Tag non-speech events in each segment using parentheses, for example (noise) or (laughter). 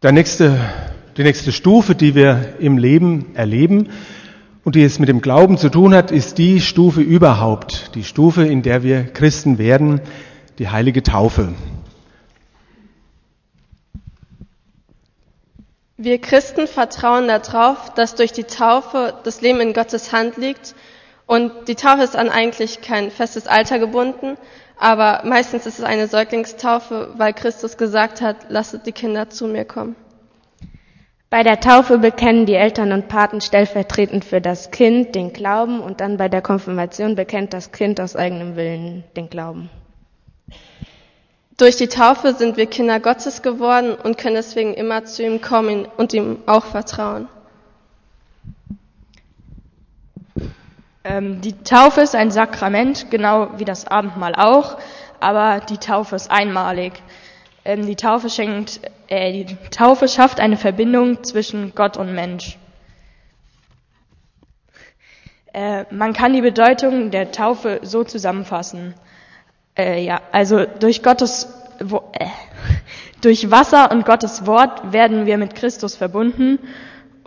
Der nächste, die nächste Stufe, die wir im Leben erleben und die es mit dem Glauben zu tun hat, ist die Stufe überhaupt, die Stufe, in der wir Christen werden, die heilige Taufe. Wir Christen vertrauen darauf, dass durch die Taufe das Leben in Gottes Hand liegt. Und die Taufe ist an eigentlich kein festes Alter gebunden, aber meistens ist es eine Säuglingstaufe, weil Christus gesagt hat, lasst die Kinder zu mir kommen. Bei der Taufe bekennen die Eltern und Paten stellvertretend für das Kind den Glauben und dann bei der Konfirmation bekennt das Kind aus eigenem Willen den Glauben. Durch die Taufe sind wir Kinder Gottes geworden und können deswegen immer zu ihm kommen und ihm auch vertrauen. Die Taufe ist ein Sakrament, genau wie das Abendmahl auch, aber die Taufe ist einmalig. Ähm, die Taufe schenkt, äh, die Taufe schafft eine Verbindung zwischen Gott und Mensch. Äh, man kann die Bedeutung der Taufe so zusammenfassen. Äh, ja, also durch Gottes, wo, äh, (laughs) durch Wasser und Gottes Wort werden wir mit Christus verbunden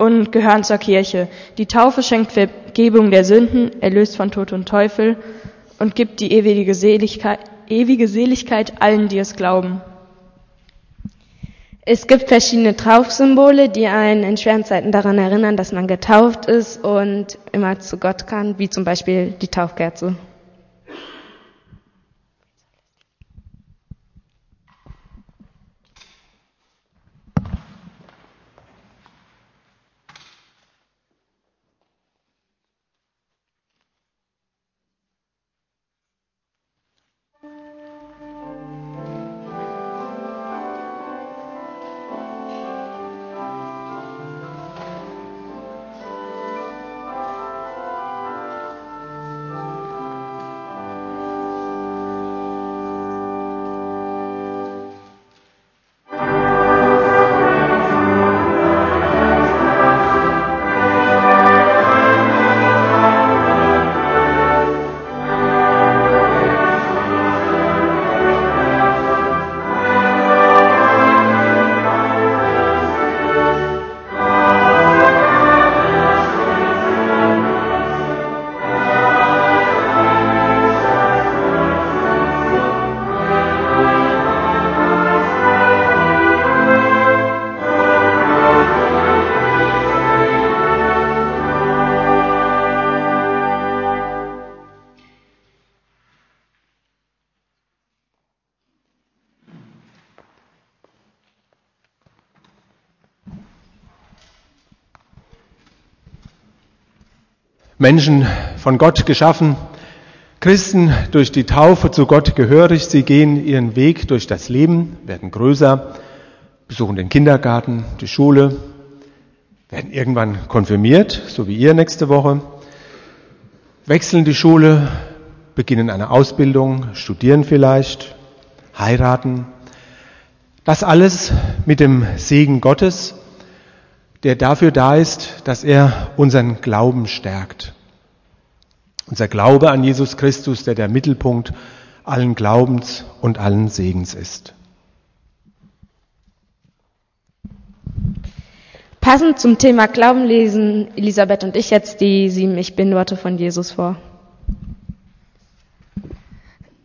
und gehören zur Kirche. Die Taufe schenkt Vergebung der Sünden, erlöst von Tod und Teufel und gibt die ewige Seligkeit, ewige Seligkeit allen, die es glauben. Es gibt verschiedene Taufsymbole, die einen in schweren Zeiten daran erinnern, dass man getauft ist und immer zu Gott kann, wie zum Beispiel die Taufkerze. Menschen von Gott geschaffen, Christen durch die Taufe zu Gott gehörig. Sie gehen ihren Weg durch das Leben, werden größer, besuchen den Kindergarten, die Schule, werden irgendwann konfirmiert, so wie ihr nächste Woche, wechseln die Schule, beginnen eine Ausbildung, studieren vielleicht, heiraten. Das alles mit dem Segen Gottes der dafür da ist, dass er unseren Glauben stärkt. Unser Glaube an Jesus Christus, der der Mittelpunkt allen Glaubens und allen Segens ist. Passend zum Thema Glauben lesen Elisabeth und ich jetzt die sieben Ich bin Worte von Jesus vor.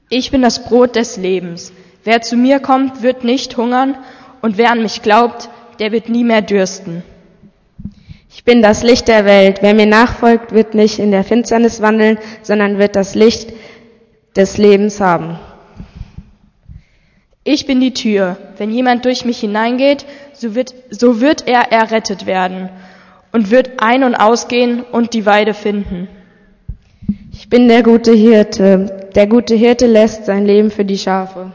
Ich bin das Brot des Lebens. Wer zu mir kommt, wird nicht hungern und wer an mich glaubt, der wird nie mehr dürsten. Ich bin das Licht der Welt. Wer mir nachfolgt, wird nicht in der Finsternis wandeln, sondern wird das Licht des Lebens haben. Ich bin die Tür. Wenn jemand durch mich hineingeht, so wird, so wird er errettet werden und wird ein- und ausgehen und die Weide finden. Ich bin der gute Hirte. Der gute Hirte lässt sein Leben für die Schafe.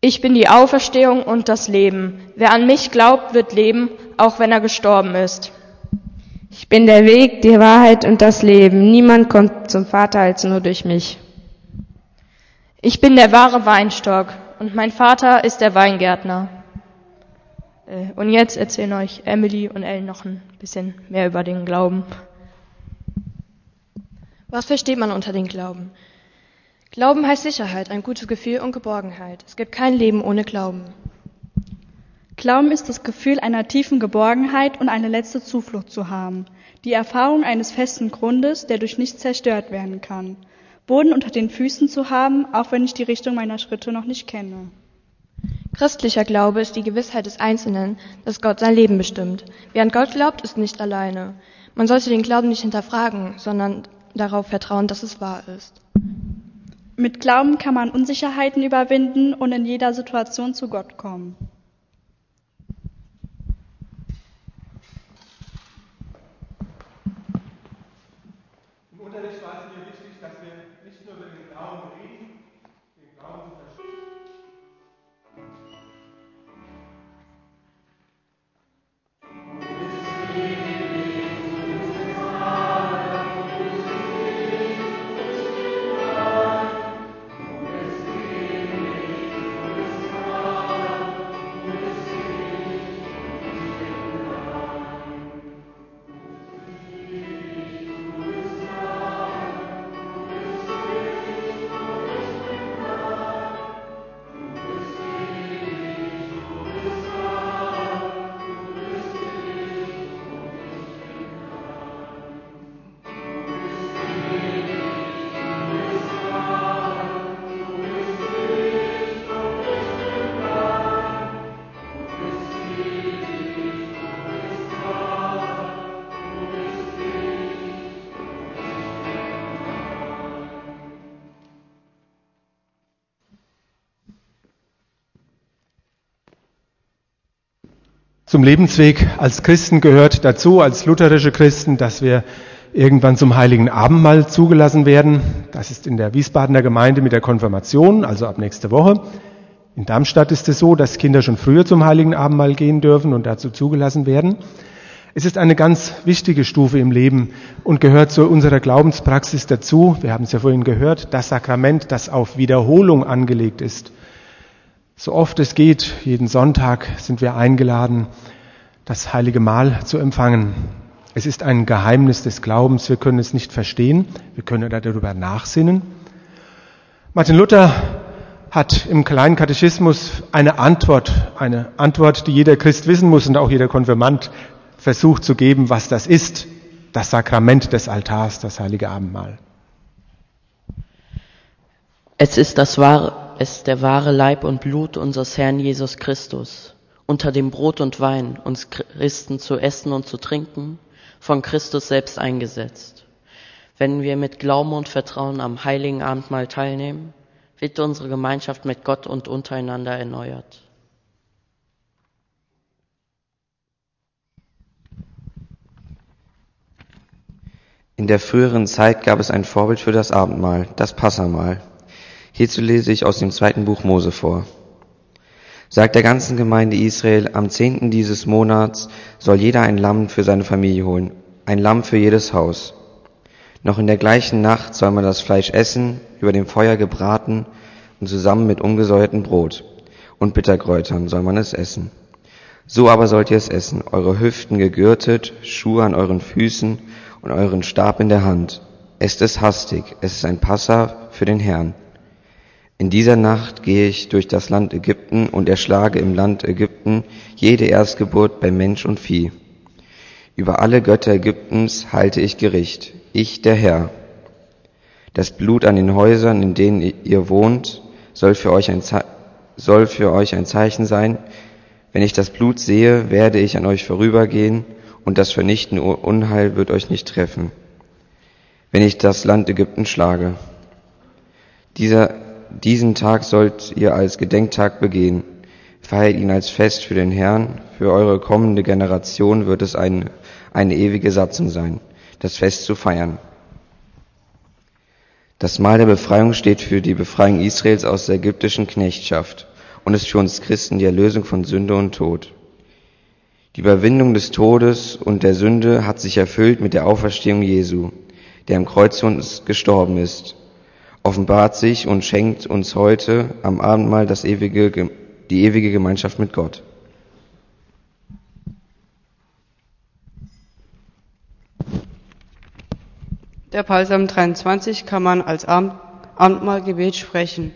Ich bin die Auferstehung und das Leben. Wer an mich glaubt, wird leben, auch wenn er gestorben ist. Ich bin der Weg, die Wahrheit und das Leben. Niemand kommt zum Vater als nur durch mich. Ich bin der wahre Weinstock und mein Vater ist der Weingärtner. Äh, und jetzt erzählen euch Emily und Ellen noch ein bisschen mehr über den Glauben. Was versteht man unter den Glauben? Glauben heißt Sicherheit, ein gutes Gefühl und Geborgenheit. Es gibt kein Leben ohne Glauben. Glauben ist das Gefühl einer tiefen Geborgenheit und eine letzte Zuflucht zu haben. Die Erfahrung eines festen Grundes, der durch nichts zerstört werden kann. Boden unter den Füßen zu haben, auch wenn ich die Richtung meiner Schritte noch nicht kenne. Christlicher Glaube ist die Gewissheit des Einzelnen, dass Gott sein Leben bestimmt. Wer an Gott glaubt, ist nicht alleine. Man sollte den Glauben nicht hinterfragen, sondern darauf vertrauen, dass es wahr ist. Mit Glauben kann man Unsicherheiten überwinden und in jeder Situation zu Gott kommen. Im Zum Lebensweg als Christen gehört dazu, als lutherische Christen, dass wir irgendwann zum heiligen Abendmahl zugelassen werden. Das ist in der Wiesbadener Gemeinde mit der Konfirmation, also ab nächste Woche. In Darmstadt ist es so, dass Kinder schon früher zum heiligen Abendmahl gehen dürfen und dazu zugelassen werden. Es ist eine ganz wichtige Stufe im Leben und gehört zu unserer Glaubenspraxis dazu. Wir haben es ja vorhin gehört, das Sakrament, das auf Wiederholung angelegt ist. So oft es geht, jeden Sonntag sind wir eingeladen, das heilige Mahl zu empfangen. Es ist ein Geheimnis des Glaubens, wir können es nicht verstehen, wir können darüber nachsinnen. Martin Luther hat im kleinen Katechismus eine Antwort, eine Antwort, die jeder Christ wissen muss und auch jeder Konfirmand versucht zu geben, was das ist, das Sakrament des Altars, das heilige Abendmahl. Es ist das wahre ist der wahre Leib und Blut unseres Herrn Jesus Christus, unter dem Brot und Wein uns Christen zu essen und zu trinken, von Christus selbst eingesetzt. Wenn wir mit Glauben und Vertrauen am heiligen Abendmahl teilnehmen, wird unsere Gemeinschaft mit Gott und untereinander erneuert. In der früheren Zeit gab es ein Vorbild für das Abendmahl, das Passamahl. Hierzu lese ich aus dem zweiten Buch Mose vor. Sagt der ganzen Gemeinde Israel, am zehnten dieses Monats soll jeder ein Lamm für seine Familie holen, ein Lamm für jedes Haus. Noch in der gleichen Nacht soll man das Fleisch essen, über dem Feuer gebraten und zusammen mit ungesäuertem Brot und Bitterkräutern soll man es essen. So aber sollt ihr es essen, eure Hüften gegürtet, Schuhe an euren Füßen und euren Stab in der Hand. Esst es hastig, es ist ein Passa für den Herrn. In dieser Nacht gehe ich durch das Land Ägypten und erschlage im Land Ägypten jede Erstgeburt bei Mensch und Vieh. Über alle Götter Ägyptens halte ich Gericht, ich der Herr. Das Blut an den Häusern, in denen ihr wohnt, soll für euch ein, Ze soll für euch ein Zeichen sein. Wenn ich das Blut sehe, werde ich an euch vorübergehen und das vernichtende Unheil wird euch nicht treffen, wenn ich das Land Ägypten schlage. Dieser diesen Tag sollt ihr als Gedenktag begehen. Feiert ihn als Fest für den Herrn. Für eure kommende Generation wird es eine, eine ewige Satzung sein, das Fest zu feiern. Das Mahl der Befreiung steht für die Befreiung Israels aus der ägyptischen Knechtschaft und ist für uns Christen die Erlösung von Sünde und Tod. Die Überwindung des Todes und der Sünde hat sich erfüllt mit der Auferstehung Jesu, der am Kreuz uns gestorben ist offenbart sich und schenkt uns heute am Abendmahl das ewige, die ewige Gemeinschaft mit Gott. Der Psalm 23 kann man als Abendmahlgebet sprechen.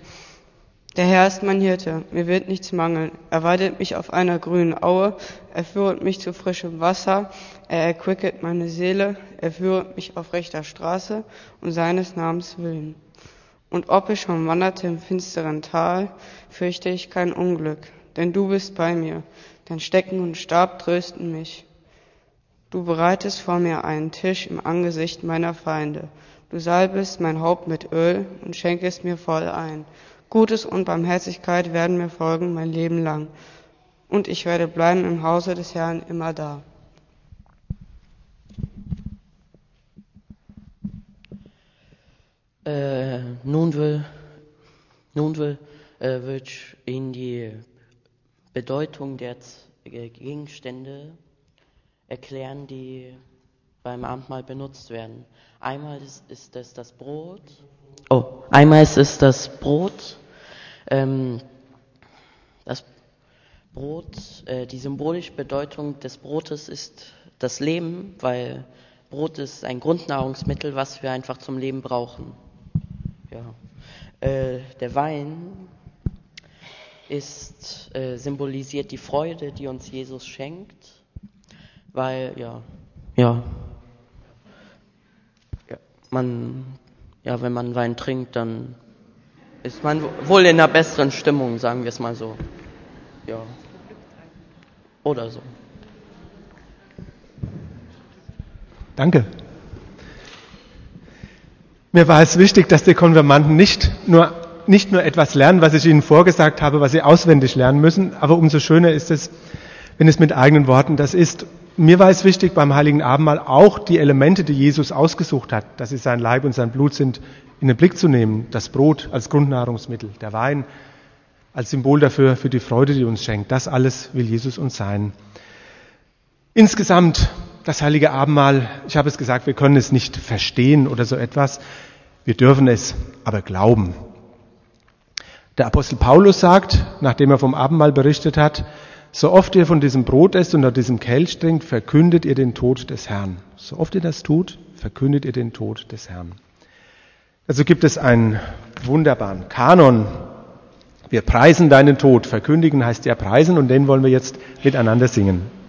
Der Herr ist mein Hirte, mir wird nichts mangeln. Er weidet mich auf einer grünen Aue, er führet mich zu frischem Wasser, er erquicket meine Seele, er führet mich auf rechter Straße um seines Namens willen. Und ob ich schon wanderte im finsteren Tal, fürchte ich kein Unglück, denn du bist bei mir, dein Stecken und Stab trösten mich. Du bereitest vor mir einen Tisch im Angesicht meiner Feinde. Du salbest mein Haupt mit Öl und schenkest mir voll ein. Gutes und Barmherzigkeit werden mir folgen mein Leben lang. Und ich werde bleiben im Hause des Herrn immer da. Äh, nun will, nun will, äh, will ich Ihnen die Bedeutung der Gegenstände erklären, die beim Abendmahl benutzt werden. Einmal ist, ist es das Brot. Oh, einmal ist es das Brot. Ähm, das Brot, äh, die symbolische Bedeutung des Brotes ist das Leben, weil Brot ist ein Grundnahrungsmittel, was wir einfach zum Leben brauchen. Ja. Äh, der Wein ist äh, symbolisiert die Freude, die uns Jesus schenkt, weil ja, ja, ja, man, ja, wenn man Wein trinkt, dann ist man wohl in einer besseren Stimmung, sagen wir es mal so. Ja. Oder so. Danke. Mir war es wichtig, dass die Konfirmanden nicht nur, nicht nur etwas lernen, was ich ihnen vorgesagt habe, was sie auswendig lernen müssen, aber umso schöner ist es, wenn es mit eigenen Worten das ist. Mir war es wichtig, beim Heiligen Abendmahl auch die Elemente, die Jesus ausgesucht hat, dass sie sein Leib und sein Blut sind, in den Blick zu nehmen. Das Brot als Grundnahrungsmittel, der Wein als Symbol dafür, für die Freude, die uns schenkt. Das alles will Jesus uns sein. Insgesamt das heilige Abendmahl, ich habe es gesagt, wir können es nicht verstehen oder so etwas. Wir dürfen es aber glauben. Der Apostel Paulus sagt, nachdem er vom Abendmahl berichtet hat, so oft ihr von diesem Brot esst und aus diesem Kelch trinkt, verkündet ihr den Tod des Herrn. So oft ihr das tut, verkündet ihr den Tod des Herrn. Also gibt es einen wunderbaren Kanon. Wir preisen deinen Tod. Verkündigen heißt ja preisen und den wollen wir jetzt miteinander singen.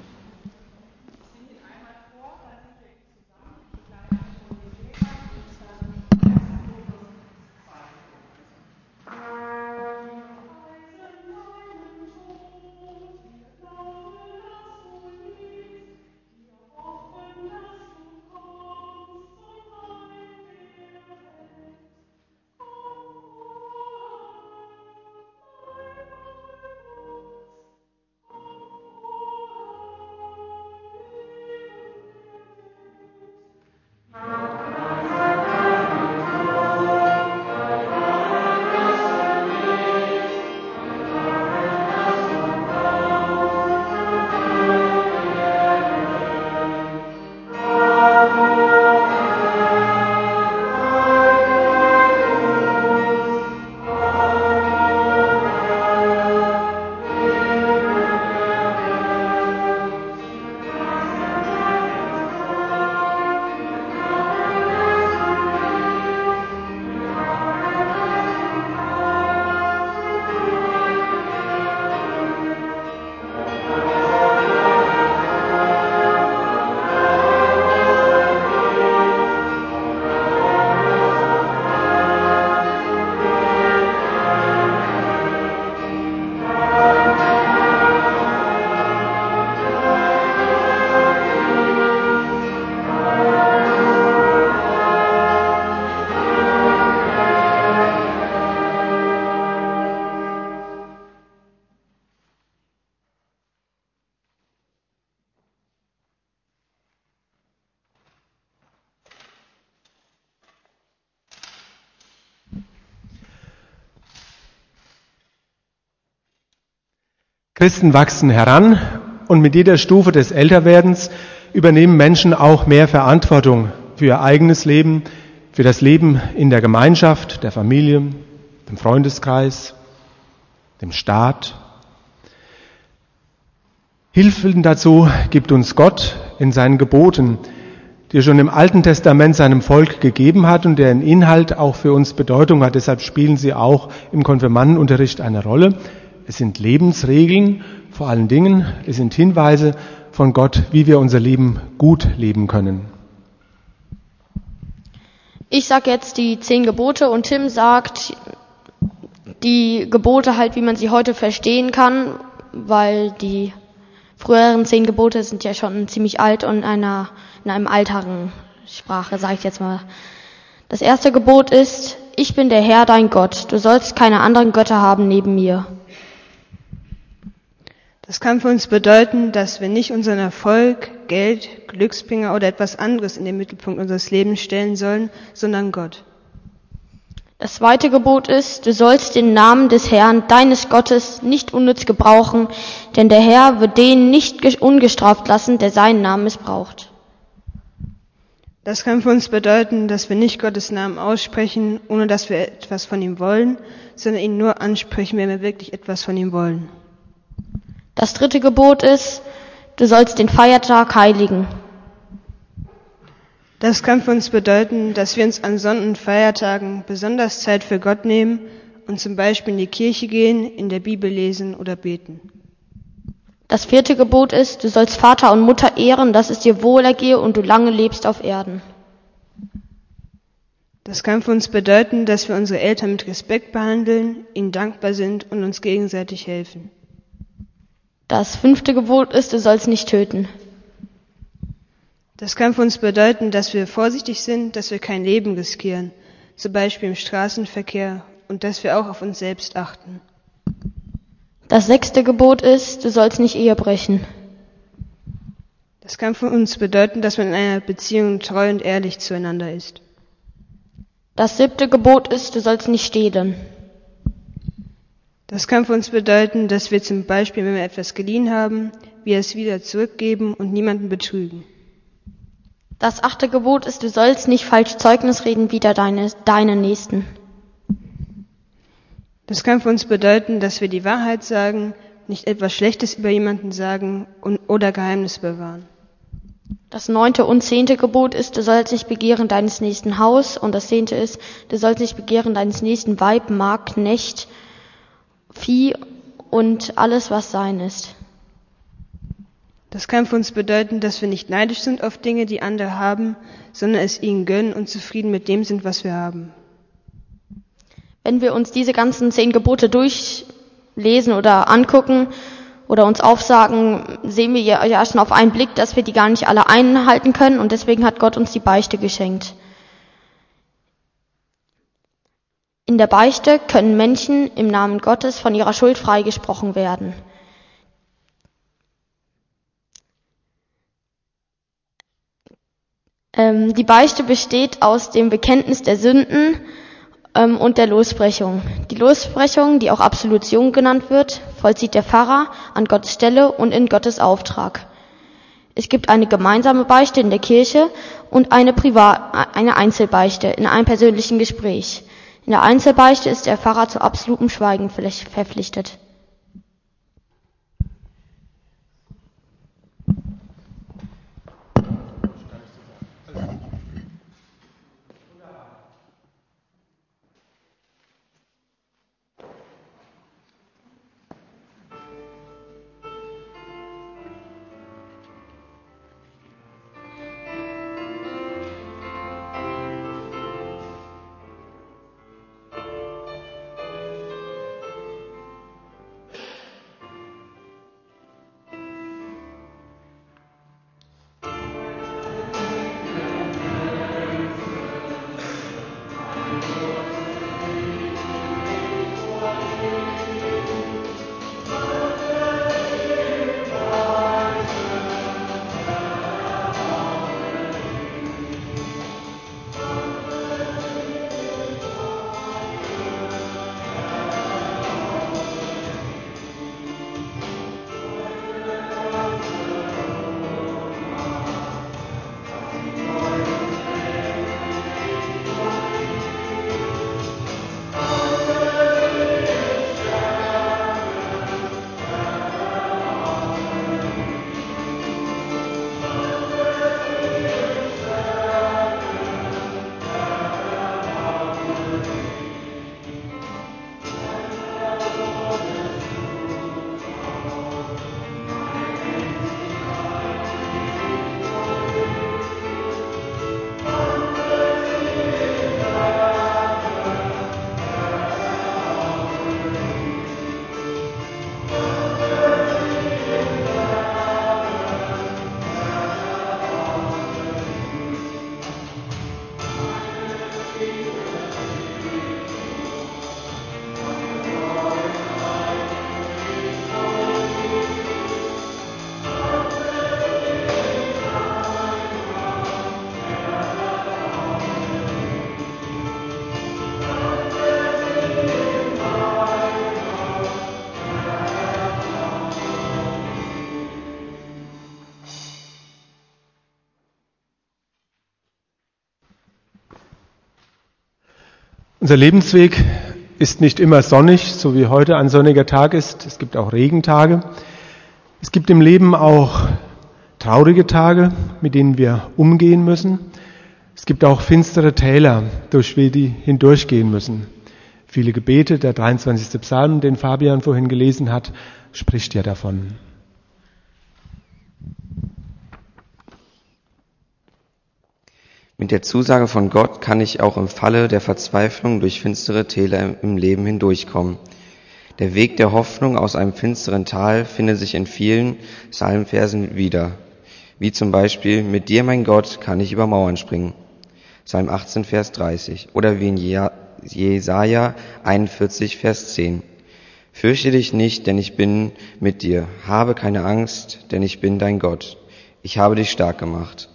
Christen wachsen heran und mit jeder Stufe des Älterwerdens übernehmen Menschen auch mehr Verantwortung für ihr eigenes Leben, für das Leben in der Gemeinschaft, der Familie, dem Freundeskreis, dem Staat. Hilfen dazu gibt uns Gott in seinen Geboten, die er schon im Alten Testament seinem Volk gegeben hat und deren Inhalt auch für uns Bedeutung hat. Deshalb spielen sie auch im Konfirmandenunterricht eine Rolle. Es sind Lebensregeln vor allen Dingen. Es sind Hinweise von Gott, wie wir unser Leben gut leben können. Ich sag jetzt die zehn Gebote und Tim sagt die Gebote halt, wie man sie heute verstehen kann, weil die früheren zehn Gebote sind ja schon ziemlich alt und in einer in einem alteren Sprache, sage ich jetzt mal. Das erste Gebot ist, ich bin der Herr dein Gott, du sollst keine anderen Götter haben neben mir. Das kann für uns bedeuten, dass wir nicht unseren Erfolg, Geld, Glücksbringer oder etwas anderes in den Mittelpunkt unseres Lebens stellen sollen, sondern Gott. Das zweite Gebot ist, du sollst den Namen des Herrn, deines Gottes, nicht unnütz gebrauchen, denn der Herr wird den nicht ungestraft lassen, der seinen Namen missbraucht. Das kann für uns bedeuten, dass wir nicht Gottes Namen aussprechen, ohne dass wir etwas von ihm wollen, sondern ihn nur ansprechen, wenn wir wirklich etwas von ihm wollen. Das dritte Gebot ist, du sollst den Feiertag heiligen. Das kann für uns bedeuten, dass wir uns an Sonn- und Feiertagen besonders Zeit für Gott nehmen und zum Beispiel in die Kirche gehen, in der Bibel lesen oder beten. Das vierte Gebot ist, du sollst Vater und Mutter ehren, dass es dir wohlergehe und du lange lebst auf Erden. Das kann für uns bedeuten, dass wir unsere Eltern mit Respekt behandeln, ihnen dankbar sind und uns gegenseitig helfen. Das fünfte Gebot ist, du sollst nicht töten. Das kann für uns bedeuten, dass wir vorsichtig sind, dass wir kein Leben riskieren, zum Beispiel im Straßenverkehr, und dass wir auch auf uns selbst achten. Das sechste Gebot ist, du sollst nicht Ehe brechen. Das kann für uns bedeuten, dass man in einer Beziehung treu und ehrlich zueinander ist. Das siebte Gebot ist, du sollst nicht stehlen. Das kann für uns bedeuten, dass wir zum Beispiel, wenn wir etwas geliehen haben, wir es wieder zurückgeben und niemanden betrügen. Das achte Gebot ist, du sollst nicht falsch Zeugnis reden wider deine, deine Nächsten. Das kann für uns bedeuten, dass wir die Wahrheit sagen, nicht etwas Schlechtes über jemanden sagen und, oder Geheimnis bewahren. Das neunte und zehnte Gebot ist, du sollst nicht begehren deines nächsten Haus. Und das zehnte ist, du sollst nicht begehren deines nächsten Weib, Mark, Knecht, Vieh und alles, was sein ist. Das kann für uns bedeuten, dass wir nicht neidisch sind auf Dinge, die andere haben, sondern es ihnen gönnen und zufrieden mit dem sind, was wir haben. Wenn wir uns diese ganzen zehn Gebote durchlesen oder angucken oder uns aufsagen, sehen wir ja schon auf einen Blick, dass wir die gar nicht alle einhalten können und deswegen hat Gott uns die Beichte geschenkt. In der Beichte können Menschen im Namen Gottes von ihrer Schuld freigesprochen werden. Ähm, die Beichte besteht aus dem Bekenntnis der Sünden ähm, und der Losbrechung. Die Losbrechung, die auch Absolution genannt wird, vollzieht der Pfarrer an Gottes Stelle und in Gottes Auftrag. Es gibt eine gemeinsame Beichte in der Kirche und eine, Privat, eine Einzelbeichte in einem persönlichen Gespräch. In der Einzelbeichte ist der Pfarrer zu absolutem Schweigen verpflichtet. Unser Lebensweg ist nicht immer sonnig, so wie heute ein sonniger Tag ist. Es gibt auch Regentage. Es gibt im Leben auch traurige Tage, mit denen wir umgehen müssen. Es gibt auch finstere Täler, durch die wir hindurchgehen müssen. Viele Gebete, der 23. Psalm, den Fabian vorhin gelesen hat, spricht ja davon. Mit der Zusage von Gott kann ich auch im Falle der Verzweiflung durch finstere Täler im Leben hindurchkommen. Der Weg der Hoffnung aus einem finsteren Tal findet sich in vielen Psalmversen wieder. Wie zum Beispiel, mit dir, mein Gott, kann ich über Mauern springen. Psalm 18, Vers 30. Oder wie in Jesaja 41, Vers 10. Fürchte dich nicht, denn ich bin mit dir. Habe keine Angst, denn ich bin dein Gott. Ich habe dich stark gemacht.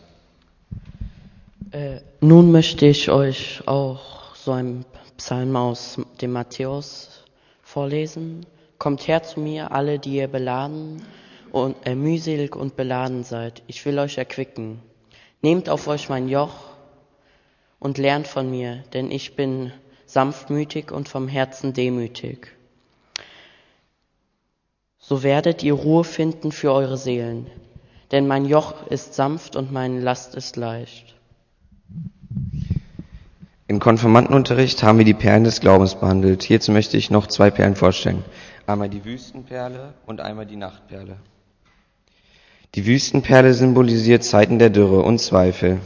Äh, nun möchte ich euch auch so einen Psalm aus dem Matthäus vorlesen. Kommt her zu mir, alle, die ihr beladen und äh, mühselig und beladen seid. Ich will euch erquicken. Nehmt auf euch mein Joch und lernt von mir, denn ich bin sanftmütig und vom Herzen demütig. So werdet ihr Ruhe finden für eure Seelen, denn mein Joch ist sanft und meine Last ist leicht. Im Konfirmandenunterricht haben wir die Perlen des Glaubens behandelt. Hierzu möchte ich noch zwei Perlen vorstellen. Einmal die Wüstenperle und einmal die Nachtperle. Die Wüstenperle symbolisiert Zeiten der Dürre und Zweifel.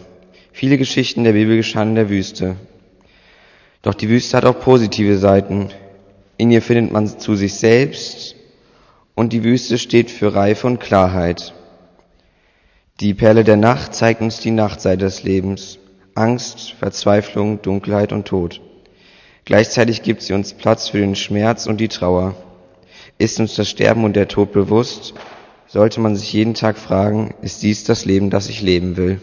Viele Geschichten der Bibel geschahen in der Wüste. Doch die Wüste hat auch positive Seiten. In ihr findet man zu sich selbst und die Wüste steht für Reife und Klarheit. Die Perle der Nacht zeigt uns die Nachtseite des Lebens. Angst, Verzweiflung, Dunkelheit und Tod. Gleichzeitig gibt sie uns Platz für den Schmerz und die Trauer. Ist uns das Sterben und der Tod bewusst, sollte man sich jeden Tag fragen, ist dies das Leben, das ich leben will?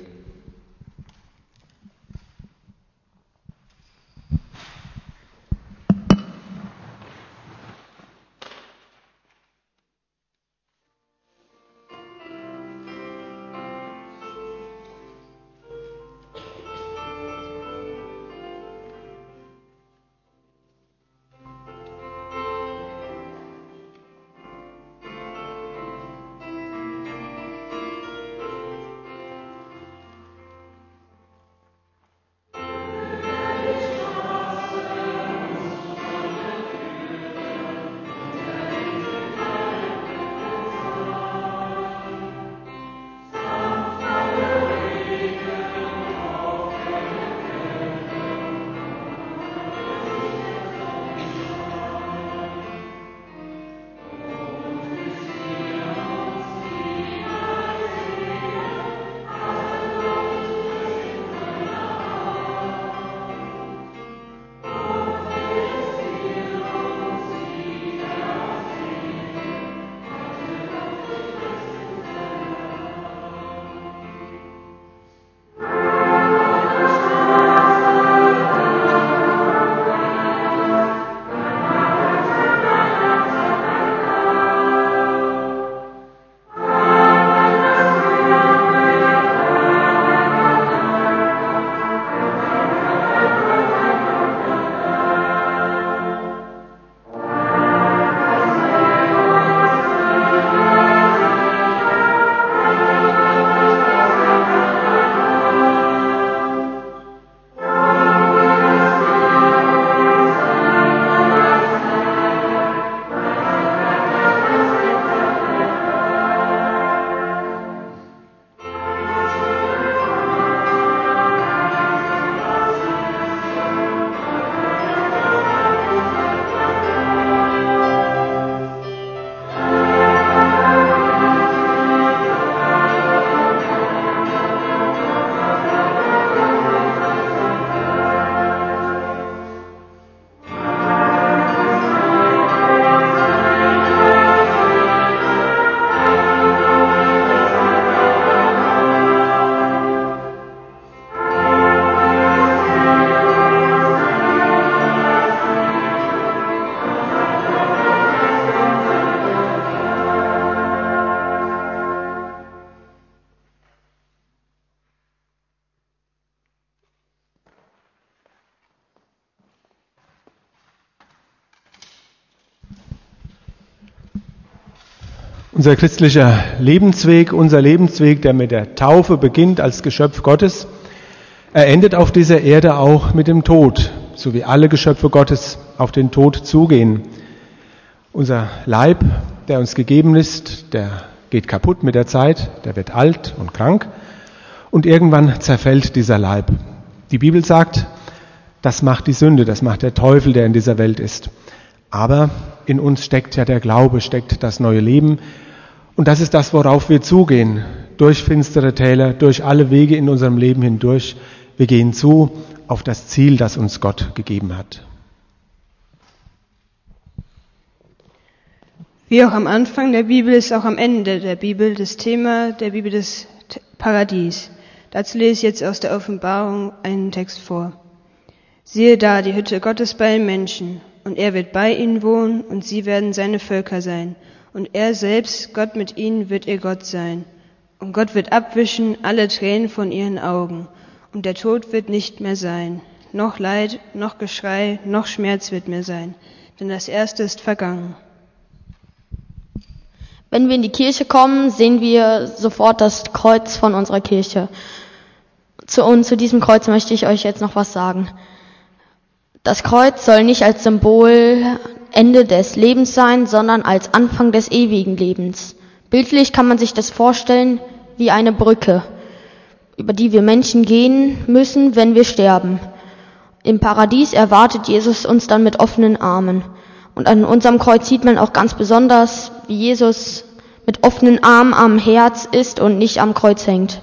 Unser christlicher Lebensweg, unser Lebensweg, der mit der Taufe beginnt als Geschöpf Gottes, er endet auf dieser Erde auch mit dem Tod, so wie alle Geschöpfe Gottes auf den Tod zugehen. Unser Leib, der uns gegeben ist, der geht kaputt mit der Zeit, der wird alt und krank und irgendwann zerfällt dieser Leib. Die Bibel sagt, das macht die Sünde, das macht der Teufel, der in dieser Welt ist. Aber in uns steckt ja der Glaube, steckt das neue Leben. Und das ist das, worauf wir zugehen. Durch finstere Täler, durch alle Wege in unserem Leben hindurch. Wir gehen zu auf das Ziel, das uns Gott gegeben hat. Wie auch am Anfang der Bibel ist auch am Ende der Bibel das Thema der Bibel des Paradies. Dazu lese ich jetzt aus der Offenbarung einen Text vor. Siehe da, die Hütte Gottes bei den Menschen, und er wird bei ihnen wohnen, und sie werden seine Völker sein, und er selbst, Gott mit ihnen, wird ihr Gott sein. Und Gott wird abwischen alle Tränen von ihren Augen, und der Tod wird nicht mehr sein, noch Leid, noch Geschrei, noch Schmerz wird mehr sein, denn das Erste ist vergangen. Wenn wir in die Kirche kommen, sehen wir sofort das Kreuz von unserer Kirche. Zu, und zu diesem Kreuz möchte ich euch jetzt noch was sagen. Das Kreuz soll nicht als Symbol Ende des Lebens sein, sondern als Anfang des ewigen Lebens. Bildlich kann man sich das vorstellen wie eine Brücke, über die wir Menschen gehen müssen, wenn wir sterben. Im Paradies erwartet Jesus uns dann mit offenen Armen. Und an unserem Kreuz sieht man auch ganz besonders, wie Jesus mit offenen Armen am Herz ist und nicht am Kreuz hängt.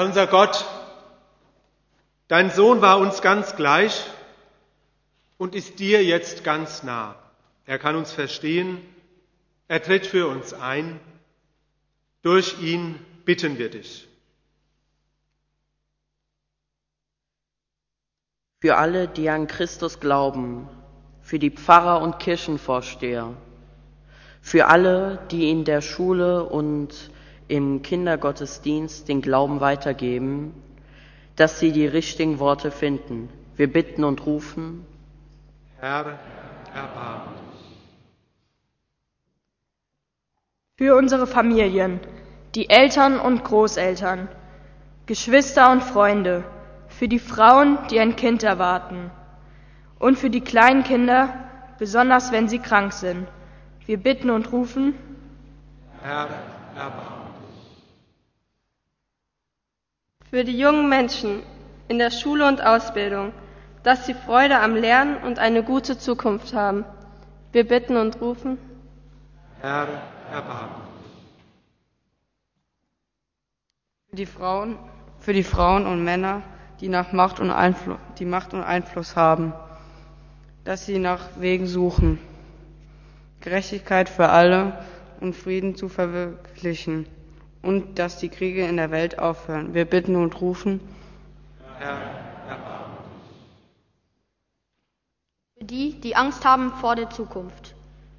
Herr unser Gott, dein Sohn war uns ganz gleich und ist dir jetzt ganz nah. Er kann uns verstehen, er tritt für uns ein. Durch ihn bitten wir dich. Für alle, die an Christus glauben, für die Pfarrer und Kirchenvorsteher, für alle, die in der Schule und im Kindergottesdienst den Glauben weitergeben, dass sie die richtigen Worte finden. Wir bitten und rufen, Herr, erbarme Für unsere Familien, die Eltern und Großeltern, Geschwister und Freunde, für die Frauen, die ein Kind erwarten und für die kleinen Kinder, besonders wenn sie krank sind. Wir bitten und rufen, Herr, erbarme Für die jungen Menschen in der Schule und Ausbildung, dass sie Freude am Lernen und eine gute Zukunft haben. Wir bitten und rufen, Herr, erbarme Für die Frauen, für die Frauen und Männer, die nach Macht und Einfluss, die Macht und Einfluss haben, dass sie nach Wegen suchen, Gerechtigkeit für alle und Frieden zu verwirklichen und dass die Kriege in der Welt aufhören. Wir bitten und rufen, Herr, erbarme Für die, die Angst haben vor der Zukunft.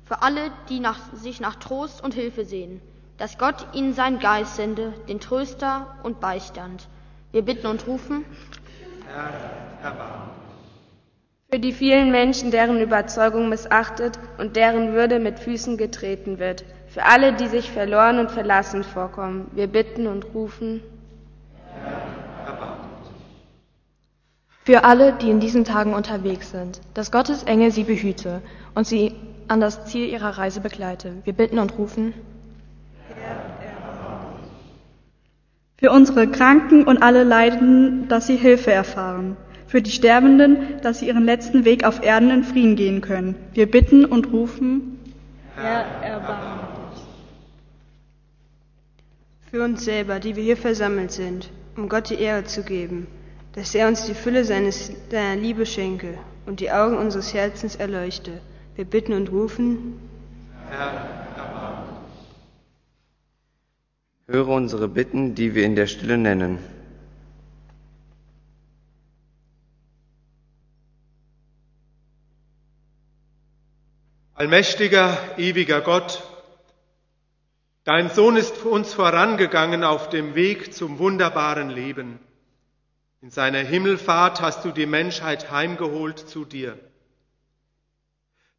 Für alle, die nach, sich nach Trost und Hilfe sehen. Dass Gott ihnen seinen Geist sende, den Tröster und Beistand. Wir bitten und rufen, Herr, erbarme Für die vielen Menschen, deren Überzeugung missachtet und deren Würde mit Füßen getreten wird. Für alle, die sich verloren und verlassen vorkommen. Wir bitten und rufen. Für alle, die in diesen Tagen unterwegs sind, dass Gottes Engel sie behüte und sie an das Ziel ihrer Reise begleite. Wir bitten und rufen. Für unsere Kranken und alle Leidenden, dass sie Hilfe erfahren. Für die Sterbenden, dass sie ihren letzten Weg auf Erden in Frieden gehen können. Wir bitten und rufen. Herr, erbarme dich. Für uns selber, die wir hier versammelt sind, um Gott die Ehre zu geben, dass er uns die Fülle seines, seiner Liebe schenke und die Augen unseres Herzens erleuchte. Wir bitten und rufen. Herr, erbarme Höre unsere Bitten, die wir in der Stille nennen. Allmächtiger, ewiger Gott, dein Sohn ist uns vorangegangen auf dem Weg zum wunderbaren Leben. In seiner Himmelfahrt hast du die Menschheit heimgeholt zu dir.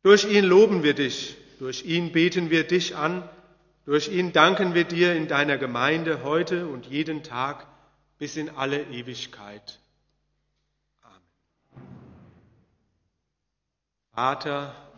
Durch ihn loben wir dich, durch ihn beten wir dich an, durch ihn danken wir dir in deiner Gemeinde heute und jeden Tag bis in alle Ewigkeit. Amen. Vater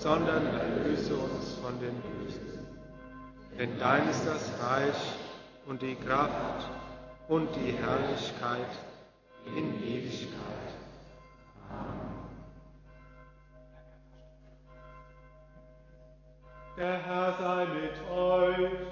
sondern erlöse uns von den Bösen. Denn dein ist das Reich und die Kraft und die Herrlichkeit in Ewigkeit. Amen. Der Herr sei mit euch